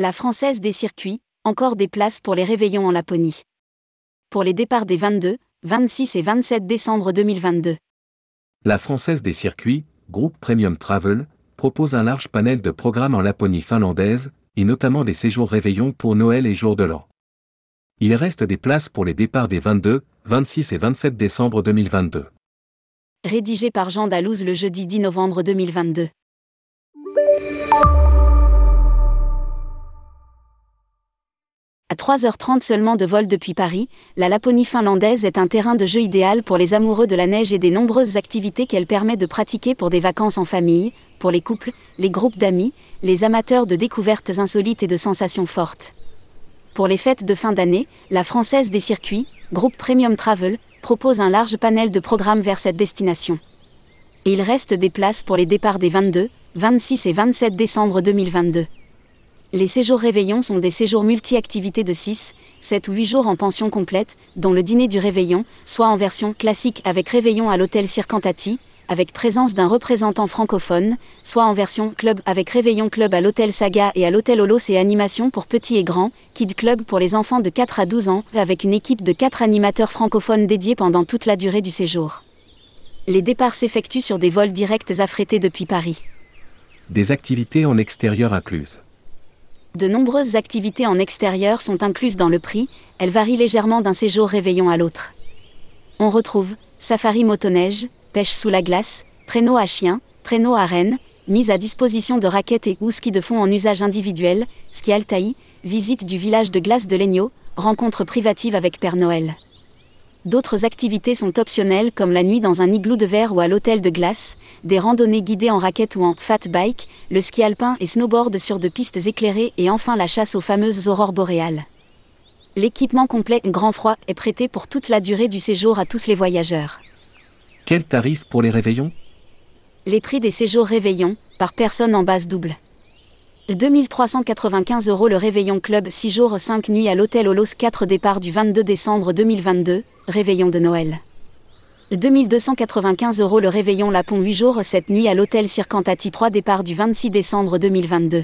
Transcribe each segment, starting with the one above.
La Française des circuits, encore des places pour les réveillons en Laponie. Pour les départs des 22, 26 et 27 décembre 2022. La Française des circuits, groupe Premium Travel, propose un large panel de programmes en Laponie finlandaise, et notamment des séjours réveillons pour Noël et jour de l'an. Il reste des places pour les départs des 22, 26 et 27 décembre 2022. Rédigé par Jean Dalouse le jeudi 10 novembre 2022. À 3h30 seulement de vol depuis Paris, la Laponie finlandaise est un terrain de jeu idéal pour les amoureux de la neige et des nombreuses activités qu'elle permet de pratiquer pour des vacances en famille, pour les couples, les groupes d'amis, les amateurs de découvertes insolites et de sensations fortes. Pour les fêtes de fin d'année, la Française des circuits, groupe Premium Travel, propose un large panel de programmes vers cette destination. Et il reste des places pour les départs des 22, 26 et 27 décembre 2022. Les séjours réveillons sont des séjours multi-activités de 6, 7 ou 8 jours en pension complète, dont le dîner du réveillon, soit en version classique avec réveillon à l'hôtel Circantati, avec présence d'un représentant francophone, soit en version club avec réveillon club à l'hôtel Saga et à l'hôtel Olos et animation pour petits et grands, Kid Club pour les enfants de 4 à 12 ans, avec une équipe de 4 animateurs francophones dédiés pendant toute la durée du séjour. Les départs s'effectuent sur des vols directs affrétés depuis Paris. Des activités en extérieur incluses. De nombreuses activités en extérieur sont incluses dans le prix, elles varient légèrement d'un séjour réveillon à l'autre. On retrouve safari motoneige, pêche sous la glace, traîneau à chien, traîneau à rennes, mise à disposition de raquettes et ou ski de fond en usage individuel, ski Altaï, visite du village de glace de Legno, rencontre privative avec Père Noël. D'autres activités sont optionnelles comme la nuit dans un igloo de verre ou à l'hôtel de glace, des randonnées guidées en raquette ou en fat bike, le ski alpin et snowboard sur de pistes éclairées et enfin la chasse aux fameuses aurores boréales. L'équipement complet Grand Froid est prêté pour toute la durée du séjour à tous les voyageurs. Quel tarif pour les réveillons? Les prix des séjours réveillons, par personne en base double. 2395 euros le Réveillon Club 6 jours 5 nuits à l'hôtel Olos 4 départ du 22 décembre 2022, Réveillon de Noël. 2295 euros le Réveillon Lapon 8 jours 7 nuits à l'hôtel Circantati 3 départ du 26 décembre 2022.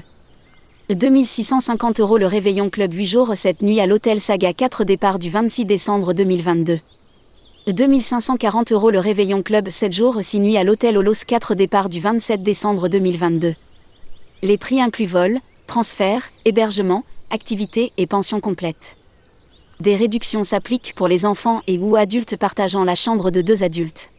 2650 euros le Réveillon Club 8 jours 7 nuits à l'hôtel Saga 4 départ du 26 décembre 2022. 2540 euros le Réveillon Club 7 jours 6 nuits à l'hôtel Olos 4 départ du 27 décembre 2022. Les prix incluent vol, transfert, hébergement, activités et pension complète. Des réductions s'appliquent pour les enfants et ou adultes partageant la chambre de deux adultes.